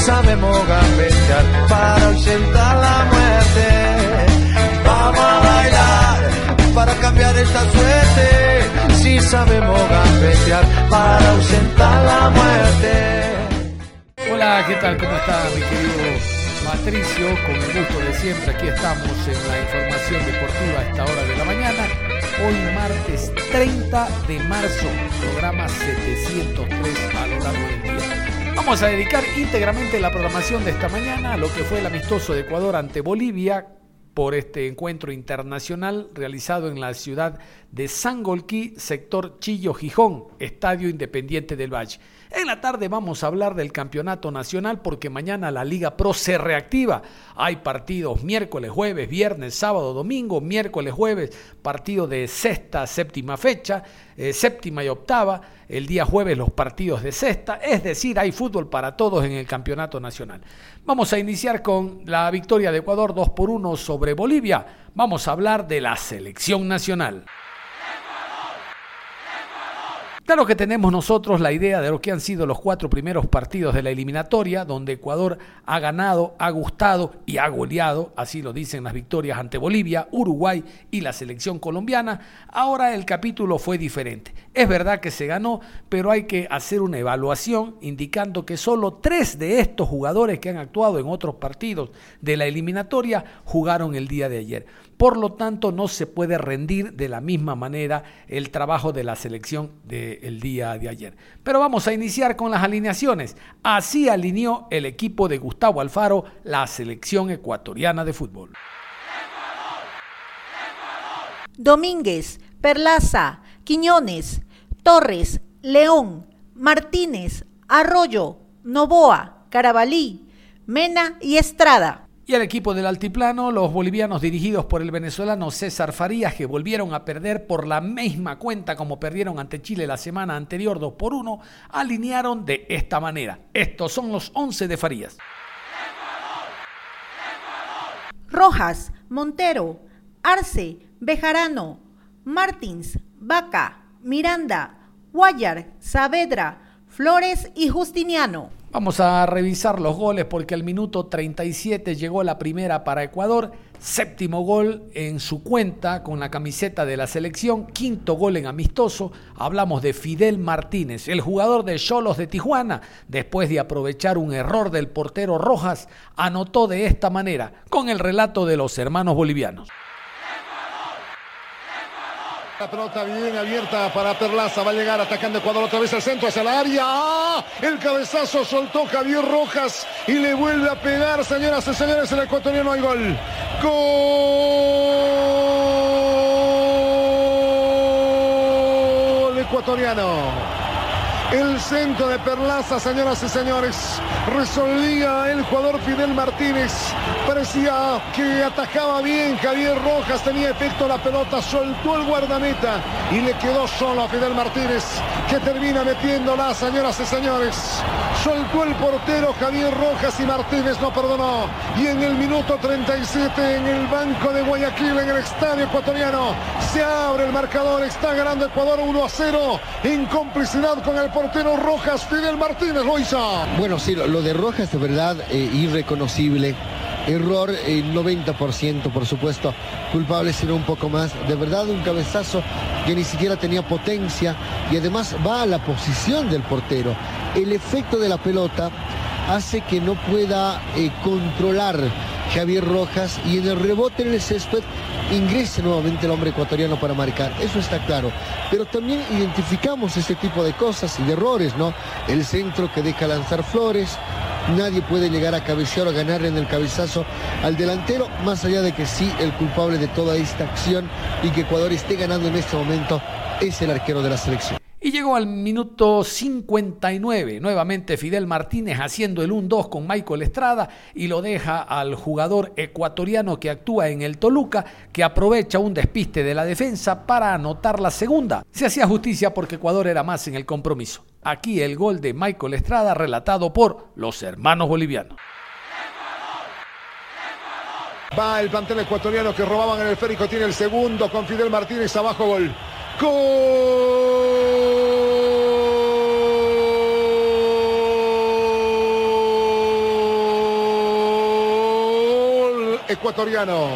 Sabemos gambetear para ausentar la muerte. Vamos a bailar para cambiar esta suerte. Si sabemos gambetear para ausentar la muerte. Hola, ¿qué tal? ¿Cómo está mi querido Patricio? Con el gusto de siempre, aquí estamos en la información deportiva a esta hora de la mañana. Hoy martes 30 de marzo, programa 703 a lo largo del día. Vamos a dedicar íntegramente la programación de esta mañana a lo que fue el amistoso de Ecuador ante Bolivia por este encuentro internacional realizado en la ciudad de Sangolquí, sector Chillo Gijón, Estadio Independiente del Valle. En la tarde vamos a hablar del campeonato nacional porque mañana la Liga Pro se reactiva. Hay partidos miércoles, jueves, viernes, sábado, domingo, miércoles, jueves, partido de sexta, séptima fecha, eh, séptima y octava. El día jueves los partidos de sexta. Es decir, hay fútbol para todos en el campeonato nacional. Vamos a iniciar con la victoria de Ecuador 2 por 1 sobre Bolivia. Vamos a hablar de la selección nacional. Claro que tenemos nosotros la idea de lo que han sido los cuatro primeros partidos de la eliminatoria, donde Ecuador ha ganado, ha gustado y ha goleado, así lo dicen las victorias ante Bolivia, Uruguay y la selección colombiana. Ahora el capítulo fue diferente. Es verdad que se ganó, pero hay que hacer una evaluación indicando que solo tres de estos jugadores que han actuado en otros partidos de la eliminatoria jugaron el día de ayer. Por lo tanto, no se puede rendir de la misma manera el trabajo de la selección del día de ayer. Pero vamos a iniciar con las alineaciones. Así alineó el equipo de Gustavo Alfaro la selección ecuatoriana de fútbol. Domínguez, Perlaza, Quiñones, Torres, León, Martínez, Arroyo, Novoa, Carabalí, Mena y Estrada. Y el equipo del altiplano, los bolivianos dirigidos por el venezolano César Farías, que volvieron a perder por la misma cuenta como perdieron ante Chile la semana anterior 2 por 1, alinearon de esta manera. Estos son los 11 de Farías. Rojas, Montero, Arce, Bejarano, Martins, Vaca, Miranda, Guayar, Saavedra, Flores y Justiniano. Vamos a revisar los goles porque al minuto 37 llegó la primera para Ecuador, séptimo gol en su cuenta con la camiseta de la selección, quinto gol en amistoso. Hablamos de Fidel Martínez, el jugador de Cholos de Tijuana, después de aprovechar un error del portero Rojas, anotó de esta manera, con el relato de los hermanos bolivianos. La pelota bien abierta para Perlaza. Va a llegar atacando Ecuador otra vez al centro, hacia el área. ¡Ah! El cabezazo soltó Javier Rojas y le vuelve a pegar, señoras y señores, el ecuatoriano hay gol. Gol ecuatoriano. El centro de Perlaza, señoras y señores. Resolvía el jugador Fidel Martínez. Parecía que atajaba bien Javier Rojas. Tenía efecto la pelota. Soltó el guardameta y le quedó solo a Fidel Martínez. Que termina metiéndola, señoras y señores. Soltó el portero Javier Rojas y Martínez no perdonó. Y en el minuto 37 en el banco de Guayaquil, en el estadio ecuatoriano, se abre el marcador. Está ganando Ecuador 1 a 0 en complicidad con el portero Rojas, Fidel Martínez lo hizo. Bueno, sí, lo, de Rojas de verdad eh, irreconocible. Error el 90%, por supuesto. Culpable será un poco más. De verdad, un cabezazo que ni siquiera tenía potencia y además va a la posición del portero. El efecto de la pelota hace que no pueda eh, controlar Javier Rojas y en el rebote en el césped ingrese nuevamente el hombre ecuatoriano para marcar. Eso está claro. Pero también identificamos este tipo de cosas y de errores, ¿no? El centro que deja lanzar Flores, Nadie puede llegar a cabecear o a ganar en el cabezazo al delantero, más allá de que sí, el culpable de toda esta acción y que Ecuador esté ganando en este momento es el arquero de la selección. Llegó al minuto 59, nuevamente Fidel Martínez haciendo el 1-2 con Michael Estrada y lo deja al jugador ecuatoriano que actúa en el Toluca, que aprovecha un despiste de la defensa para anotar la segunda. Se hacía justicia porque Ecuador era más en el compromiso. Aquí el gol de Michael Estrada relatado por los hermanos bolivianos. Va el plantel ecuatoriano que robaban en el férico, tiene el segundo con Fidel Martínez abajo gol. Gol ecuatoriano.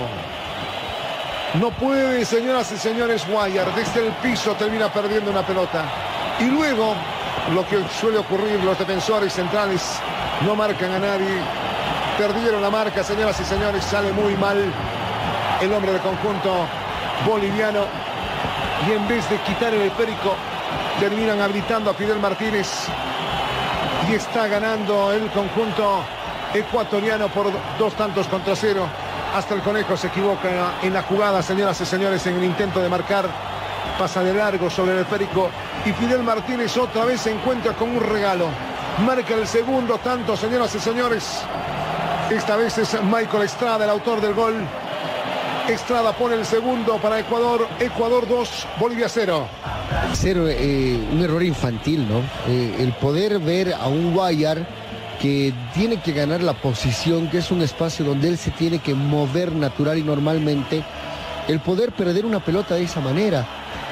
No puede, señoras y señores, Guayar. Desde el piso termina perdiendo una pelota. Y luego, lo que suele ocurrir, los defensores centrales no marcan a nadie. Perdieron la marca, señoras y señores. Sale muy mal el hombre del conjunto boliviano y en vez de quitar el esférico terminan habilitando a Fidel Martínez y está ganando el conjunto ecuatoriano por dos tantos contra cero. Hasta el conejo se equivoca en la jugada, señoras y señores, en el intento de marcar. Pasa de largo sobre el esférico y Fidel Martínez otra vez se encuentra con un regalo. Marca el segundo tanto, señoras y señores. Esta vez es Michael Estrada, el autor del gol. Estrada pone el segundo para Ecuador. Ecuador 2, Bolivia 0. Cero, eh, un error infantil, ¿no? Eh, el poder ver a un Guayar que tiene que ganar la posición, que es un espacio donde él se tiene que mover natural y normalmente, el poder perder una pelota de esa manera.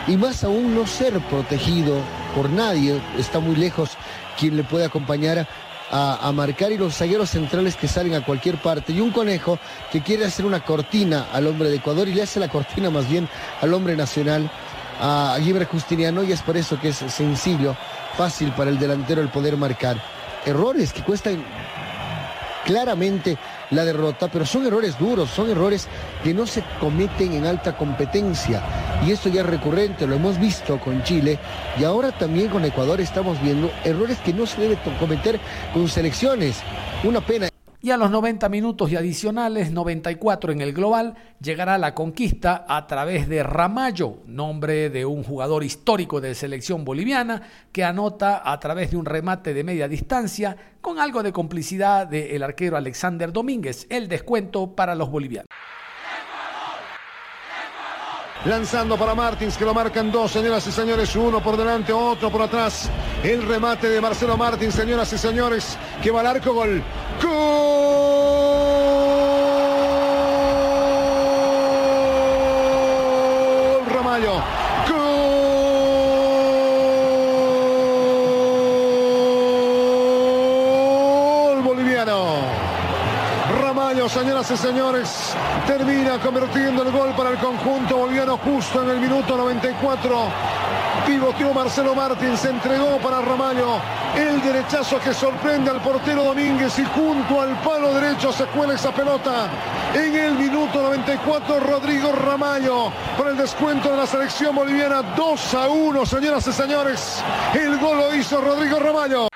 Y más aún no ser protegido por nadie, está muy lejos quien le puede acompañar a, marcar y los zagueros centrales que salen a cualquier parte. Y un conejo que quiere hacer una cortina al hombre de Ecuador y le hace la cortina más bien al hombre nacional, a Guibre Justiniano, y es por eso que es sencillo, fácil para el delantero el poder marcar. Errores que cuestan claramente la derrota, pero son errores duros, son errores que no se cometen en alta competencia. Y esto ya es recurrente, lo hemos visto con Chile y ahora también con Ecuador estamos viendo errores que no se deben cometer con selecciones. Una pena. Y a los 90 minutos y adicionales, 94 en el global, llegará la conquista a través de Ramallo, nombre de un jugador histórico de selección boliviana, que anota a través de un remate de media distancia con algo de complicidad del arquero Alexander Domínguez, el descuento para los bolivianos. Lanzando para Martins, que lo marcan dos, señoras y señores. Uno por delante, otro por atrás. El remate de Marcelo Martins, señoras y señores. Que va al arco, gol. Gol. Ramallo. Gol boliviano. Ramallo, señoras y señores, termina convirtiendo el gol para el conjunto boliviano justo en el minuto 94. Pivoteó Marcelo Martín, se entregó para Ramallo. El derechazo que sorprende al portero Domínguez y junto al palo derecho se cuela esa pelota. En el minuto 94, Rodrigo Ramallo por el descuento de la selección boliviana 2 a 1, señoras y señores. El gol lo hizo Rodrigo Ramallo.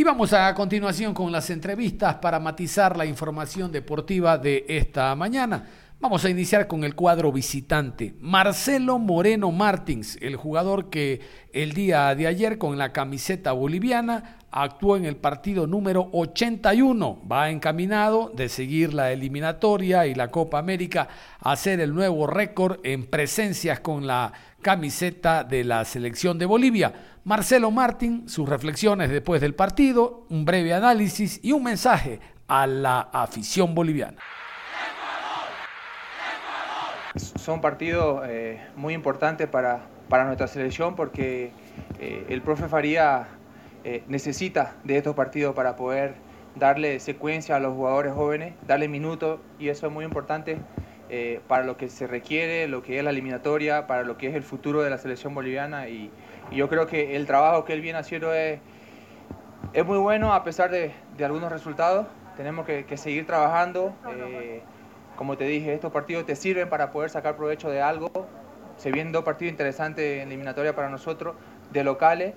Y vamos a continuación con las entrevistas para matizar la información deportiva de esta mañana. Vamos a iniciar con el cuadro visitante. Marcelo Moreno Martins, el jugador que el día de ayer con la camiseta boliviana actuó en el partido número 81. Va encaminado de seguir la eliminatoria y la Copa América a hacer el nuevo récord en presencias con la camiseta de la selección de Bolivia. Marcelo Martín, sus reflexiones después del partido, un breve análisis y un mensaje a la afición boliviana. Son partidos eh, muy importantes para, para, nuestra selección porque eh, el profe Faría eh, necesita de estos partidos para poder darle secuencia a los jugadores jóvenes, darle minutos y eso es muy importante para lo que se requiere, lo que es la eliminatoria, para lo que es el futuro de la selección boliviana y, yo creo que el trabajo que él viene haciendo es, es muy bueno a pesar de, algunos resultados. Tenemos que, seguir trabajando. Eh, como te dije, estos partidos te sirven para poder sacar provecho de algo. Se vienen dos partidos interesantes en eliminatoria para nosotros, de locales.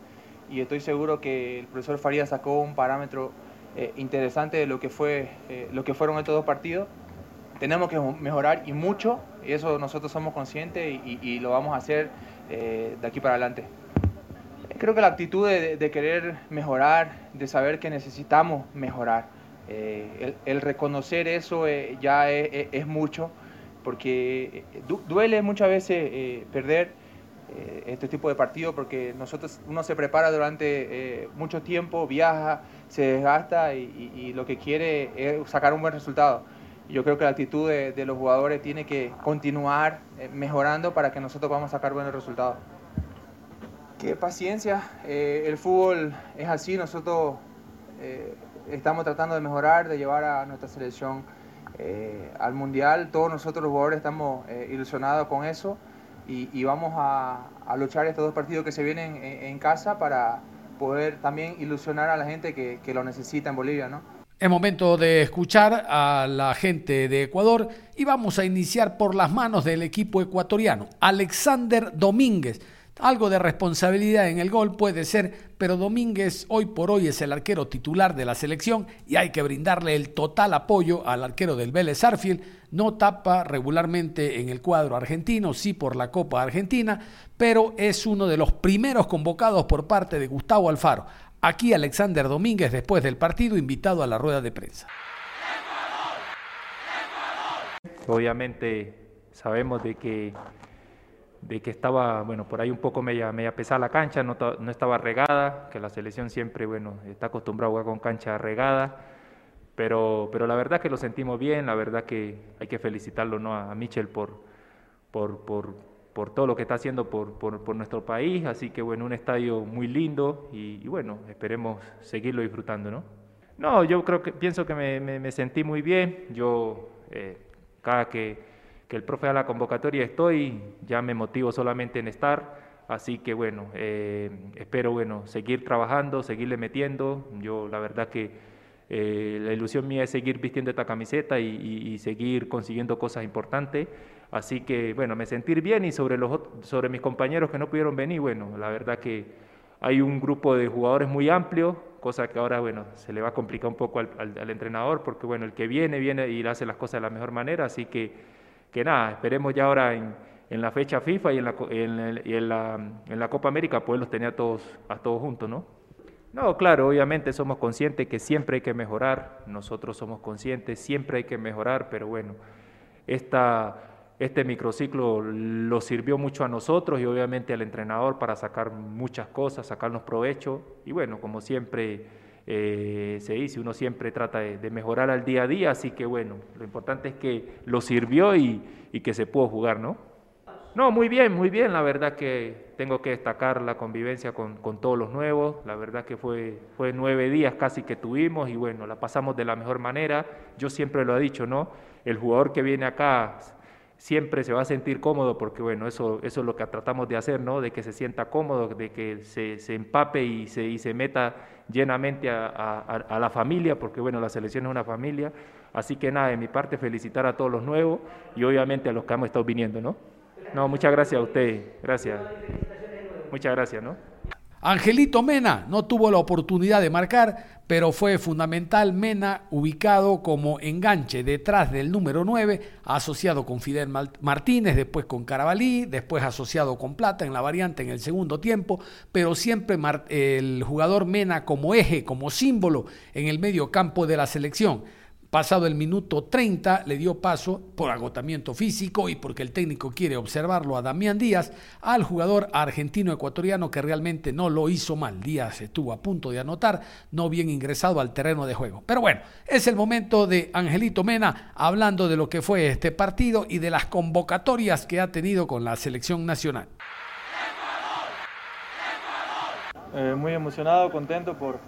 y estoy seguro que el profesor Faría sacó un parámetro eh, interesante de lo que, fue, eh, lo que fueron estos dos partidos. Tenemos que mejorar y mucho, y eso nosotros somos conscientes y, lo vamos a hacer de aquí para adelante. Creo que la actitud de, querer mejorar, de saber que necesitamos mejorar, el, reconocer eso ya es, mucho, porque duele muchas veces perder eh, este tipo de partido porque nosotros uno se prepara durante eh, mucho tiempo, viaja, se desgasta y, lo que quiere es sacar un buen resultado. Yo creo que la actitud de, los jugadores tiene que continuar eh, mejorando para que nosotros podamos sacar buenos resultados. Qué paciencia, el fútbol es así, nosotros estamos tratando de mejorar, de llevar a nuestra selección al mundial, todos nosotros los jugadores estamos ilusionados con eso y, vamos a, luchar estos dos partidos que se vienen en, casa para poder también ilusionar a la gente que, que lo necesita en Bolivia, ¿no? Es momento de escuchar a la gente de Ecuador y vamos a iniciar por las manos del equipo ecuatoriano. Alexander Domínguez algo de responsabilidad en el gol puede ser, pero Domínguez hoy por hoy es el arquero titular de la selección y hay que brindarle el total apoyo al arquero del Vélez Arfield. No tapa regularmente en el cuadro argentino, sí por la Copa Argentina, pero es uno de los primeros convocados por parte de Gustavo Alfaro. Aquí Alexander Domínguez después del partido invitado a la rueda de prensa. Obviamente sabemos de que de que estaba, bueno, por ahí un poco media, media pesada la cancha, no, no, estaba regada, que la selección siempre, bueno, está acostumbrada a jugar con cancha regada, pero, pero la verdad que lo sentimos bien, la verdad que hay que felicitarlo ¿no? a Michel por, por, por, por todo lo que está haciendo por, por, nuestro país, así que bueno, un estadio muy lindo y, bueno, esperemos seguirlo disfrutando, ¿no? No, yo creo que, pienso que me, me, sentí muy bien, yo eh, cada que que el profe a la convocatoria estoy, ya me motivo solamente en estar, así que bueno, eh, espero bueno, seguir trabajando, seguirle metiendo, yo la verdad que eh, la ilusión mía es seguir vistiendo esta camiseta y, seguir consiguiendo cosas importantes, así que bueno, me sentir bien y sobre, los, sobre mis compañeros que no pudieron venir, bueno, la verdad que hay un grupo de jugadores muy amplio, cosa que ahora, bueno, se le va a complicar un poco al, al entrenador, porque, bueno, el que viene, viene y hace las cosas de la mejor manera, así que que nada, esperemos ya ahora en, la fecha FIFA y en la, en, la, en la Copa América poderlos tener a todos, a todos juntos, ¿no? No, claro, obviamente somos conscientes que siempre hay que mejorar, nosotros somos conscientes, siempre hay que mejorar, pero bueno, esta, este microciclo lo sirvió mucho a nosotros y obviamente al entrenador para sacar muchas cosas, sacarnos provecho. Y bueno, como siempre eh, se dice, uno siempre trata de, mejorar al día a día, así que bueno, lo importante es que lo sirvió y, que se pudo jugar, ¿no? No, muy bien, muy bien, la verdad que tengo que destacar la convivencia con, todos los nuevos, la verdad que fue, fue nueve días casi que tuvimos y bueno, la pasamos de la mejor manera, yo siempre lo he dicho, ¿no? El jugador que viene acá siempre se va a sentir cómodo porque bueno, eso, eso es lo que tratamos de hacer, ¿no? De que se sienta cómodo, de que se, se empape y se, y se meta llenamente a, la familia, porque bueno, la selección es una familia. Así que nada, de mi parte felicitar a todos los nuevos y obviamente a los que hemos estado viniendo, ¿no? No, muchas gracias a ustedes, gracias. Muchas gracias, ¿no? Angelito Mena no tuvo la oportunidad de marcar, pero fue fundamental Mena ubicado como enganche detrás del número 9, asociado con Fidel Martínez, después con Carabalí, después asociado con Plata en la variante en el segundo tiempo, pero siempre el jugador Mena como eje, como símbolo en el medio campo de la selección. Pasado el minuto 30 le dio paso, por agotamiento físico y porque el técnico quiere observarlo a Damián Díaz, al jugador argentino-ecuatoriano que realmente no lo hizo mal. Díaz estuvo a punto de anotar, no bien ingresado al terreno de juego. Pero bueno, es el momento de Angelito Mena hablando de lo que fue este partido y de las convocatorias que ha tenido con la selección nacional. Eh, muy emocionado, contento por,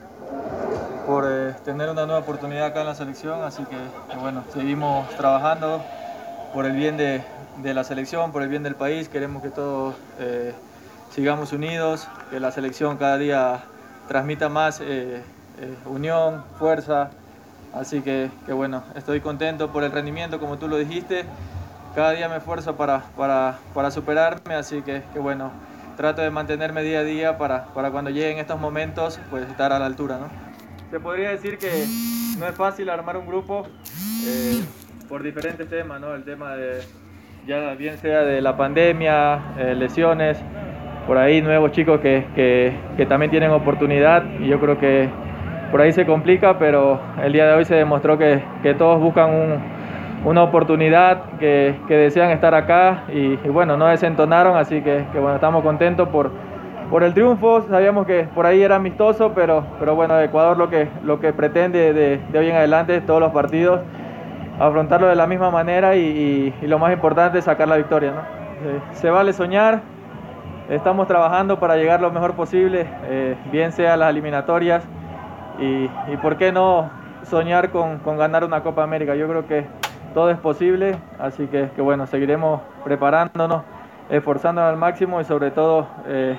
por eh, tener una nueva oportunidad acá en la selección, así que, bueno, seguimos trabajando por el bien de, la selección, por el bien del país, queremos que todos eh, sigamos unidos, que la selección cada día transmita más eh, unión, fuerza, así que, bueno, estoy contento por el rendimiento, como tú lo dijiste, cada día me esfuerzo para, para, superarme, así que, bueno, trato de mantenerme día a día para, para cuando lleguen estos momentos, pues estar a la altura, ¿no? Se podría decir que no es fácil armar un grupo eh, por diferentes temas, ¿no? El tema de, ya bien sea de la pandemia, eh, lesiones, por ahí nuevos chicos que, que, también tienen oportunidad y yo creo que por ahí se complica, pero el día de hoy se demostró que, que todos buscan un, una oportunidad, que, desean estar acá y, y, bueno, no desentonaron, así que, que bueno, estamos contentos por, por el triunfo, sabíamos que por ahí era amistoso, pero, pero bueno, Ecuador lo que, lo que pretende de, de hoy en adelante, todos los partidos, afrontarlo de la misma manera y, y, lo más importante es sacar la victoria. ¿no? Eh, se vale soñar, estamos trabajando para llegar lo mejor posible, eh, bien sea las eliminatorias y, y, por qué no soñar con, con, ganar una Copa América. Yo creo que todo es posible, así que, que bueno, seguiremos preparándonos, esforzándonos al máximo y sobre todo eh,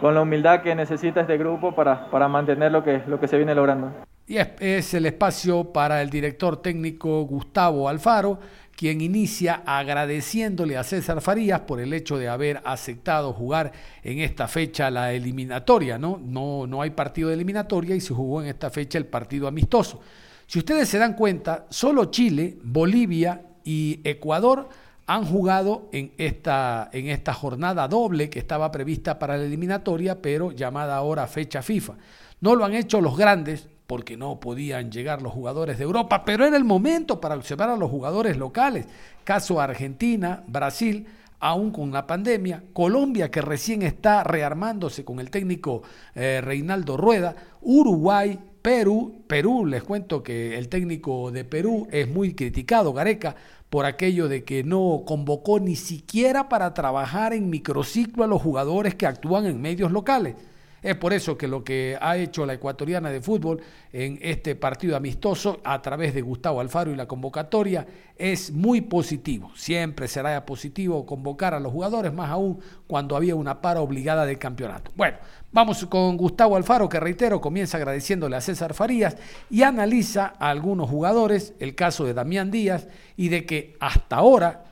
con la humildad que necesita este grupo para, para mantener lo que, lo que se viene logrando. Y es, el espacio para el director técnico Gustavo Alfaro, quien inicia agradeciéndole a César Farías por el hecho de haber aceptado jugar en esta fecha la eliminatoria, ¿no? No, no hay partido de eliminatoria y se jugó en esta fecha el partido amistoso. Si ustedes se dan cuenta, solo Chile, Bolivia y Ecuador han jugado en esta, en esta jornada doble que estaba prevista para la eliminatoria, pero llamada ahora fecha FIFA. No lo han hecho los grandes, porque no podían llegar los jugadores de Europa, pero era el momento para observar a los jugadores locales. Caso Argentina, Brasil, aún con la pandemia, Colombia que recién está rearmándose con el técnico eh, Reinaldo Rueda, Uruguay, Perú, Perú, les cuento que el técnico de Perú es muy criticado, Gareca, por aquello de que no convocó ni siquiera para trabajar en microciclo a los jugadores que actúan en medios locales. Es por eso que lo que ha hecho la ecuatoriana de fútbol en este partido amistoso a través de Gustavo Alfaro y la convocatoria es muy positivo. Siempre será positivo convocar a los jugadores, más aún cuando había una para obligada del campeonato. Bueno, vamos con Gustavo Alfaro, que reitero, comienza agradeciéndole a César Farías y analiza a algunos jugadores, el caso de Damián Díaz, y de que hasta ahora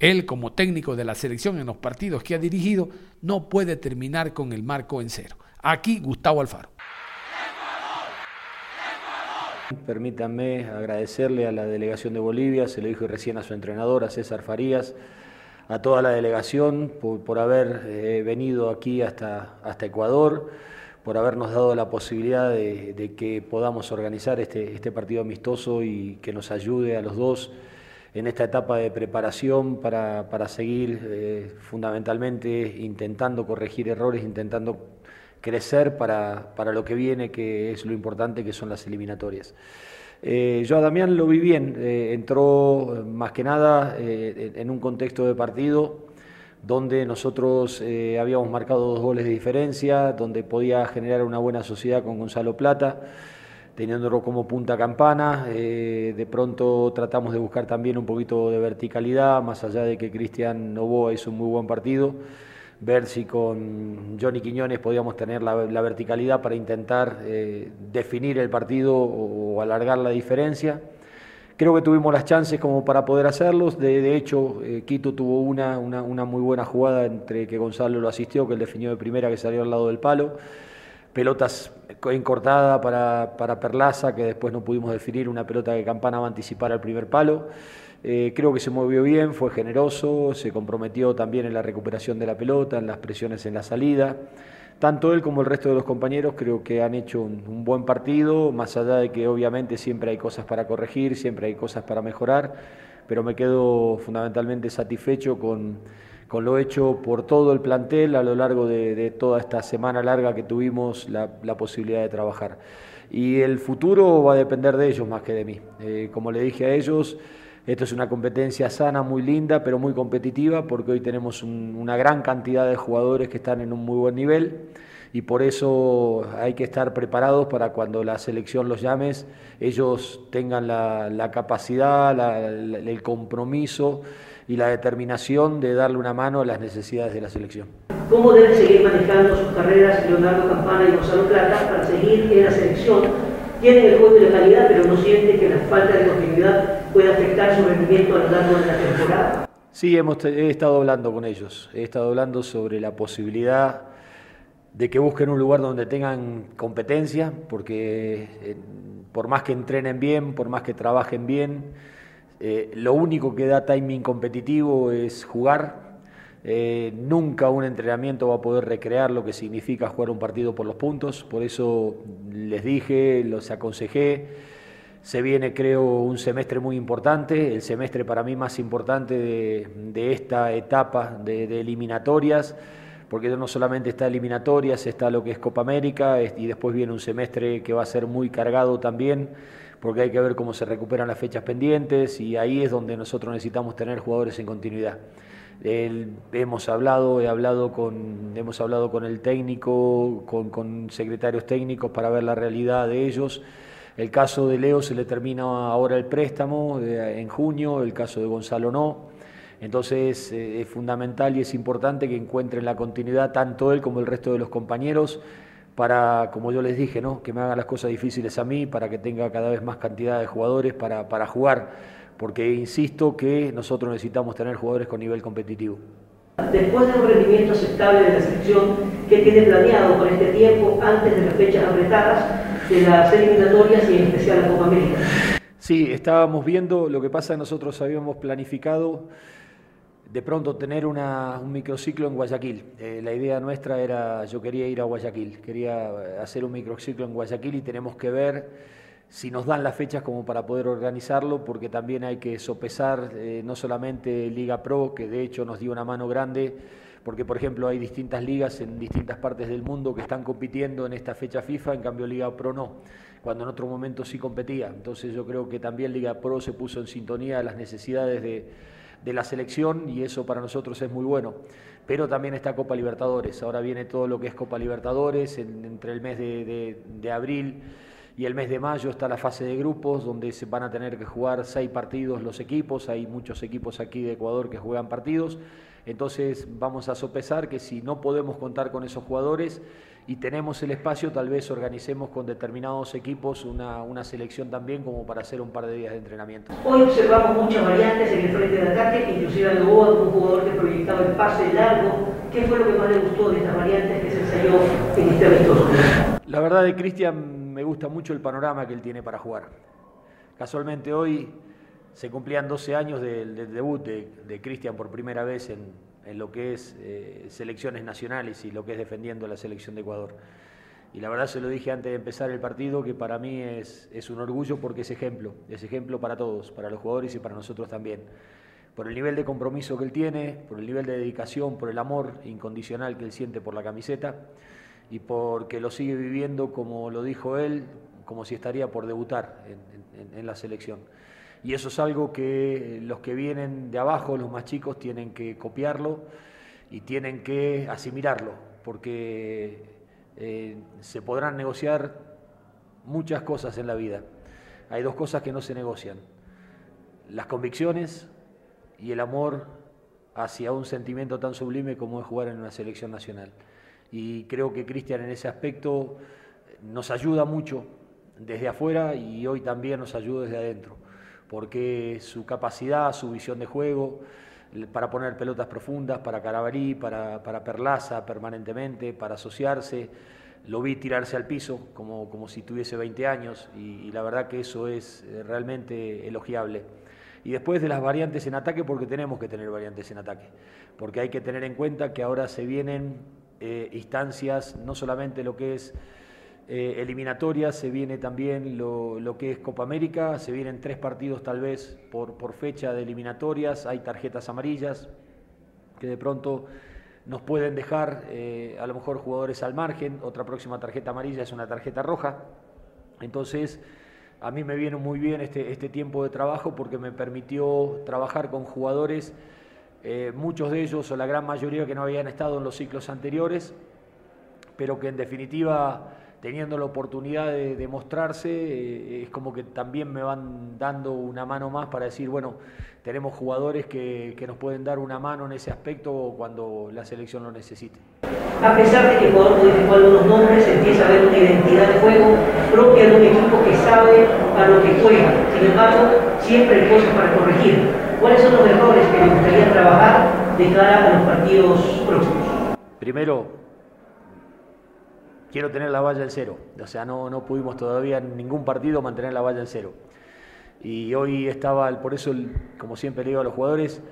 él como técnico de la selección en los partidos que ha dirigido no puede terminar con el marco en cero. Aquí Gustavo Alfaro. Permítanme agradecerle a la delegación de Bolivia, se lo dije recién a su entrenador, a César Farías, a toda la delegación por, por haber eh, venido aquí hasta, hasta Ecuador, por habernos dado la posibilidad de, que podamos organizar este, este, partido amistoso y que nos ayude a los dos en esta etapa de preparación para, para seguir eh, fundamentalmente intentando corregir errores, intentando crecer para, para, lo que viene, que es lo importante, que son las eliminatorias. Eh, yo a Damián lo vi bien, eh, entró más que nada eh, en un contexto de partido donde nosotros eh, habíamos marcado dos goles de diferencia, donde podía generar una buena sociedad con Gonzalo Plata, teniéndolo como punta campana. de pronto tratamos de buscar también un poquito de verticalidad, más allá de que Cristian Novoa hizo un muy buen partido ver si con Johnny Quiñones podíamos tener la, verticalidad para intentar eh, definir el partido o, alargar la diferencia. Creo que tuvimos las chances como para poder hacerlos. De, hecho, eh, Quito tuvo una, una, una, muy buena jugada entre que Gonzalo lo asistió, que él definió de primera, que salió al lado del palo. Pelotas encortada para, para Perlaza, que después no pudimos definir, una pelota que Campana va a anticipar al primer palo. Eh, creo que se movió bien, fue generoso, se comprometió también en la recuperación de la pelota, en las presiones en la salida. Tanto él como el resto de los compañeros creo que han hecho un, un, buen partido, más allá de que obviamente siempre hay cosas para corregir, siempre hay cosas para mejorar, pero me quedo fundamentalmente satisfecho con, con lo hecho por todo el plantel a lo largo de, de toda esta semana larga que tuvimos la, la, posibilidad de trabajar. Y el futuro va a depender de ellos más que de mí. Eh, como le dije a ellos, esto es una competencia sana, muy linda, pero muy competitiva, porque hoy tenemos un, una gran cantidad de jugadores que están en un muy buen nivel y por eso hay que estar preparados para cuando la selección los llames, ellos tengan la, capacidad, el compromiso y la determinación de darle una mano a las necesidades de la selección. ¿Cómo deben seguir manejando sus carreras Leonardo Campana y Gonzalo Plata para seguir en la selección? Tienen el juego de la calidad, pero no sienten que la falta de continuidad puede afectar su rendimiento a lo largo de la temporada. Sí, hemos, he estado hablando con ellos, he estado hablando sobre la posibilidad de que busquen un lugar donde tengan competencia, porque eh, por más que entrenen bien, por más que trabajen bien, eh, lo único que da timing competitivo es jugar. Eh, nunca un entrenamiento va a poder recrear lo que significa jugar un partido por los puntos, por eso les dije, los aconsejé. Se viene, creo, un semestre muy importante, el semestre para mí más importante de, esta etapa de, eliminatorias porque no solamente está eliminatorias, está lo que es Copa América y después viene un semestre que va a ser muy cargado también, porque hay que ver cómo se recuperan las fechas pendientes y ahí es donde nosotros necesitamos tener jugadores en continuidad. hemos hablado, he hablado con, hemos hablado con el técnico, con secretarios técnicos para ver la realidad de ellos. El caso de Leo se le termina ahora el préstamo en junio, el caso de Gonzalo no. Entonces eh, es fundamental y es importante que encuentren la continuidad tanto él como el resto de los compañeros para, como yo les dije, ¿no? que me hagan las cosas difíciles a mí, para que tenga cada vez más cantidad de jugadores para, para jugar, porque insisto que nosotros necesitamos tener jugadores con nivel competitivo. Después de un rendimiento aceptable de la selección, ¿qué tiene planeado con este tiempo antes de las fechas apretadas de las eliminatorias y en especial la Copa América? Sí, estábamos viendo, lo que pasa, nosotros habíamos planificado de pronto tener un microciclo en Guayaquil. Eh, la idea nuestra era, yo quería ir a Guayaquil, quería hacer un microciclo en Guayaquil y tenemos que ver si nos dan las fechas como para poder organizarlo, porque también hay que sopesar eh, no solamente Liga Pro, que de hecho nos dio una mano grande, porque por ejemplo hay distintas ligas en distintas partes del mundo que están compitiendo en esta fecha FIFA, en cambio Liga Pro no, cuando en otro momento sí competía. Entonces yo creo que también Liga Pro se puso en sintonía a las necesidades de de la selección y eso para nosotros es muy bueno. Pero también está Copa Libertadores, ahora viene todo lo que es Copa Libertadores, entre el mes de, abril y el mes de mayo está la fase de grupos donde se van a tener que jugar seis partidos los equipos, hay muchos equipos aquí de Ecuador que juegan partidos, entonces vamos a sopesar que si no podemos contar con esos jugadores, y tenemos el espacio, tal vez organicemos con determinados equipos una, una, selección también como para hacer un par de días de entrenamiento. Hoy observamos muchas variantes en el frente de ataque, inclusive hubo un jugador que proyectaba el pase largo. ¿Qué fue lo que más le gustó de estas variantes que se ensayó en este amistoso? La verdad de Cristian me gusta mucho el panorama que él tiene para jugar. Casualmente hoy se cumplían 12 años del, debut de, de Cristian por primera vez en, lo que es eh, selecciones nacionales y lo que es defendiendo la selección de Ecuador. Y la verdad se lo dije antes de empezar el partido que para mí es un orgullo porque es ejemplo, es ejemplo para todos, para los jugadores y para nosotros también. Por el nivel de compromiso que él tiene, por el nivel de dedicación, por el amor incondicional que él siente por la camiseta y porque lo sigue viviendo como lo dijo él, como si estaría por debutar en la selección. Y eso es algo que los que vienen de abajo, los más chicos, tienen que copiarlo y tienen que asimilarlo, porque eh, se podrán negociar muchas cosas en la vida. Hay dos cosas que no se negocian, las convicciones y el amor hacia un sentimiento tan sublime como es jugar en una selección nacional. Y creo que Cristian en ese aspecto nos ayuda mucho desde afuera y hoy también nos ayuda desde adentro porque su capacidad, su visión de juego, para poner pelotas profundas, para Carabarí, para, para Perlaza permanentemente, para asociarse, lo vi tirarse al piso como, como si tuviese 20 años y, la verdad que eso es eh, realmente elogiable. Y después de las variantes en ataque, porque tenemos que tener variantes en ataque, porque hay que tener en cuenta que ahora se vienen eh, instancias, no solamente lo que es eh, eliminatorias, se viene también lo, que es Copa América, se vienen tres partidos tal vez por, fecha de eliminatorias, hay tarjetas amarillas que de pronto nos pueden dejar eh, a lo mejor jugadores al margen, otra próxima tarjeta amarilla es una tarjeta roja, entonces a mí me viene muy bien este, este tiempo de trabajo porque me permitió trabajar con jugadores, eh, muchos de ellos o la gran mayoría que no habían estado en los ciclos anteriores, pero que en definitiva teniendo la oportunidad de, de mostrarse, eh, es como que también me van dando una mano más para decir, bueno, tenemos jugadores que, que, nos pueden dar una mano en ese aspecto cuando la selección lo necesite. A pesar de que Ecuador modificó algunos nombres, empieza a haber una identidad de juego propia de un equipo que sabe a lo que juega. Sin embargo, siempre hay cosas para corregir. ¿Cuáles son los errores que le gustaría trabajar? de cara a los partidos próximos? Primero, quiero tener la valla en cero. O sea, no, no pudimos todavía en ningún partido mantener la valla en cero. Y hoy estaba, por eso, como siempre le digo a los jugadores,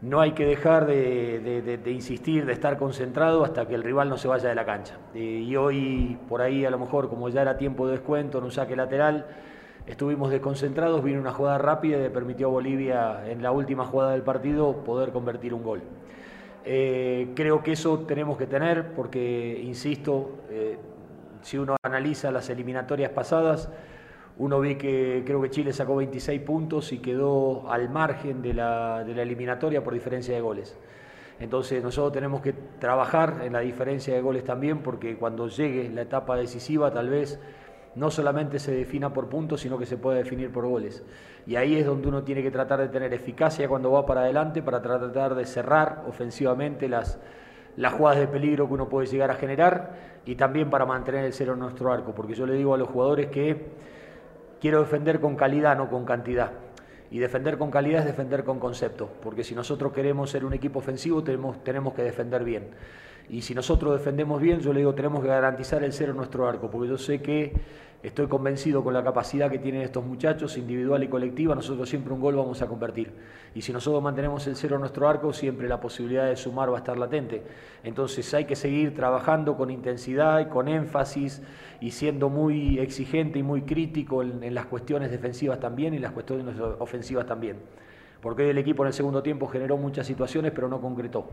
no hay que dejar de, insistir, de estar concentrado hasta que el rival no se vaya de la cancha. y hoy, por ahí, a lo mejor, como ya era tiempo de descuento, en un saque lateral, estuvimos desconcentrados, vino una jugada rápida y le permitió a Bolivia, en la última jugada del partido, poder convertir un gol. Eh, creo que eso tenemos que tener porque, insisto, eh, si uno analiza las eliminatorias pasadas, uno ve que creo que Chile sacó 26 puntos y quedó al margen de la, de la eliminatoria por diferencia de goles. Entonces nosotros tenemos que trabajar en la diferencia de goles también porque cuando llegue la etapa decisiva tal vez no solamente se defina por puntos, sino que se puede definir por goles. Y ahí es donde uno tiene que tratar de tener eficacia cuando va para adelante para tratar de cerrar ofensivamente las, las jugadas de peligro que uno puede llegar a generar y también para mantener el cero en nuestro arco, porque yo le digo a los jugadores que quiero defender con calidad, no con cantidad. Y defender con calidad es defender con concepto, porque si nosotros queremos ser un equipo ofensivo tenemos, tenemos que defender bien. Y si nosotros defendemos bien, yo le digo, tenemos que garantizar el cero en nuestro arco, porque yo sé que estoy convencido con la capacidad que tienen estos muchachos, individual y colectiva, nosotros siempre un gol vamos a convertir. Y si nosotros mantenemos el cero en nuestro arco, siempre la posibilidad de sumar va a estar latente. Entonces hay que seguir trabajando con intensidad y con énfasis y siendo muy exigente y muy crítico en, en las cuestiones defensivas también y las cuestiones ofensivas también porque el equipo en el segundo tiempo generó muchas situaciones pero no concretó.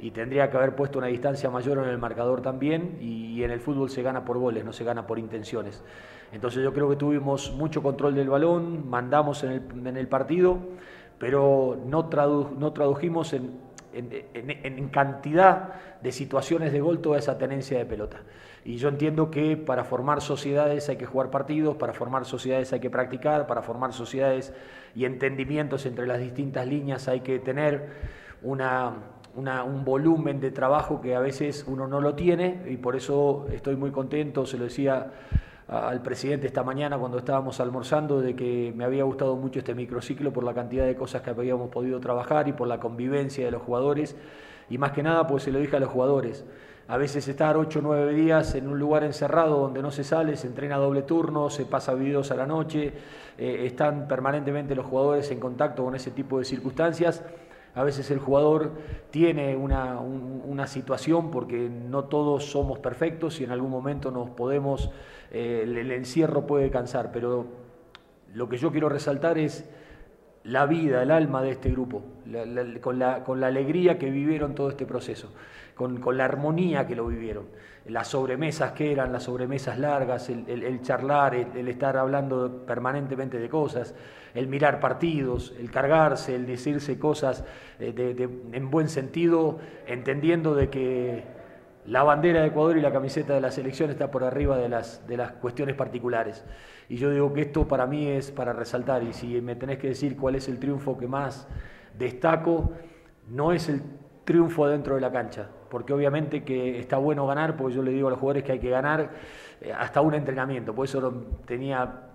Y tendría que haber puesto una distancia mayor en el marcador también y, en el fútbol se gana por goles, no se gana por intenciones. Entonces yo creo que tuvimos mucho control del balón, mandamos en el, partido, pero no, no tradujimos en, en, cantidad de situaciones de gol toda esa tenencia de pelota. Y yo entiendo que para formar sociedades hay que jugar partidos, para formar sociedades hay que practicar, para formar sociedades y entendimientos entre las distintas líneas hay que tener un volumen de trabajo que a veces uno no lo tiene. Y por eso estoy muy contento, se lo decía al presidente esta mañana cuando estábamos almorzando de que me había gustado mucho este microciclo por la cantidad de cosas que habíamos podido trabajar y por la convivencia de los jugadores. Y más que nada pues se lo dije a los jugadores a veces estar 8 o 9 días en un lugar encerrado donde no se sale, se entrena doble turno, se pasa videos a la noche, eh, están permanentemente los jugadores en contacto con ese tipo de circunstancias. A veces el jugador tiene una, una situación porque no todos somos perfectos y en algún momento nos podemos, eh, el, encierro puede cansar, pero lo que yo quiero resaltar es la vida, el alma de este grupo, con, la, con la alegría que vivieron todo este proceso con, la armonía que lo vivieron. Las sobremesas que eran, las sobremesas largas, el, charlar, el, estar hablando permanentemente de cosas, el mirar partidos, el cargarse, el decirse cosas eh, en buen sentido, entendiendo de que la bandera de Ecuador y la camiseta de la selección está por arriba de las, de las cuestiones particulares. Y yo digo que esto para mí es para resaltar, y si me tenés que decir cuál es el triunfo que más destaco, no es el triunfo dentro de la cancha, porque obviamente que está bueno ganar, porque yo le digo a los jugadores que hay que ganar eh, hasta un entrenamiento, por eso tenía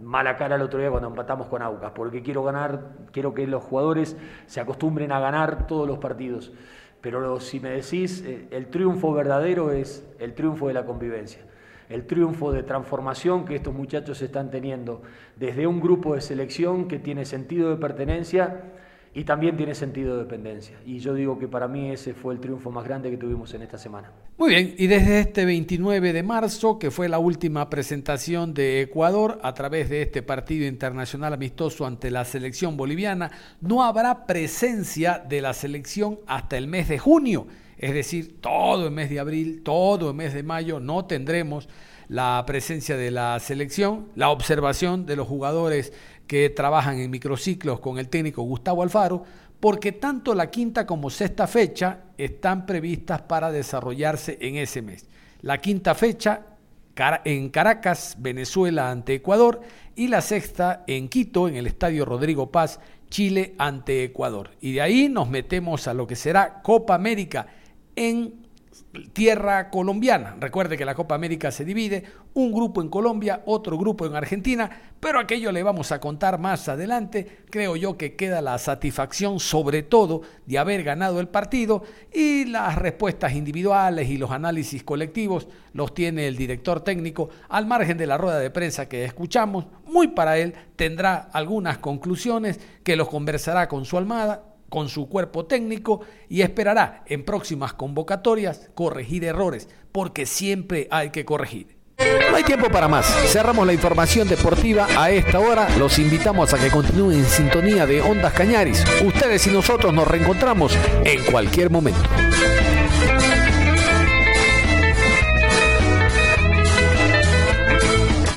mala cara el otro día cuando empatamos con Aucas, porque quiero ganar, quiero que los jugadores se acostumbren a ganar todos los partidos. Pero si me decís, eh, el triunfo verdadero es el triunfo de la convivencia, el triunfo de transformación que estos muchachos están teniendo desde un grupo de selección que tiene sentido de pertenencia y también tiene sentido de dependencia. Y yo digo que para mí ese fue el triunfo más grande que tuvimos en esta semana. Muy bien, y desde este 29 de marzo, que fue la última presentación de Ecuador a través de este partido internacional amistoso ante la selección boliviana, no habrá presencia de la selección hasta el mes de junio. Es decir, todo el mes de abril, todo el mes de mayo no tendremos la presencia de la selección, la observación de los jugadores que trabajan en microciclos con el técnico Gustavo Alfaro, porque tanto la quinta como sexta fecha están previstas para desarrollarse en ese mes. La quinta fecha en Caracas, Venezuela ante Ecuador, y la sexta en Quito, en el Estadio Rodrigo Paz, Chile ante Ecuador. Y de ahí nos metemos a lo que será Copa América en tierra colombiana. Recuerde que la Copa América se divide, un grupo en Colombia, otro grupo en Argentina, pero aquello le vamos a contar más adelante. Creo yo que queda la satisfacción sobre todo de haber ganado el partido y las respuestas individuales y los análisis colectivos los tiene el director técnico al margen de la rueda de prensa que escuchamos. Muy para él tendrá algunas conclusiones que los conversará con su almada con su cuerpo técnico y esperará en próximas convocatorias corregir errores, porque siempre hay que corregir. No hay tiempo para más. Cerramos la información deportiva a esta hora. Los invitamos a que continúen en sintonía de Ondas Cañaris. Ustedes y nosotros nos reencontramos en cualquier momento.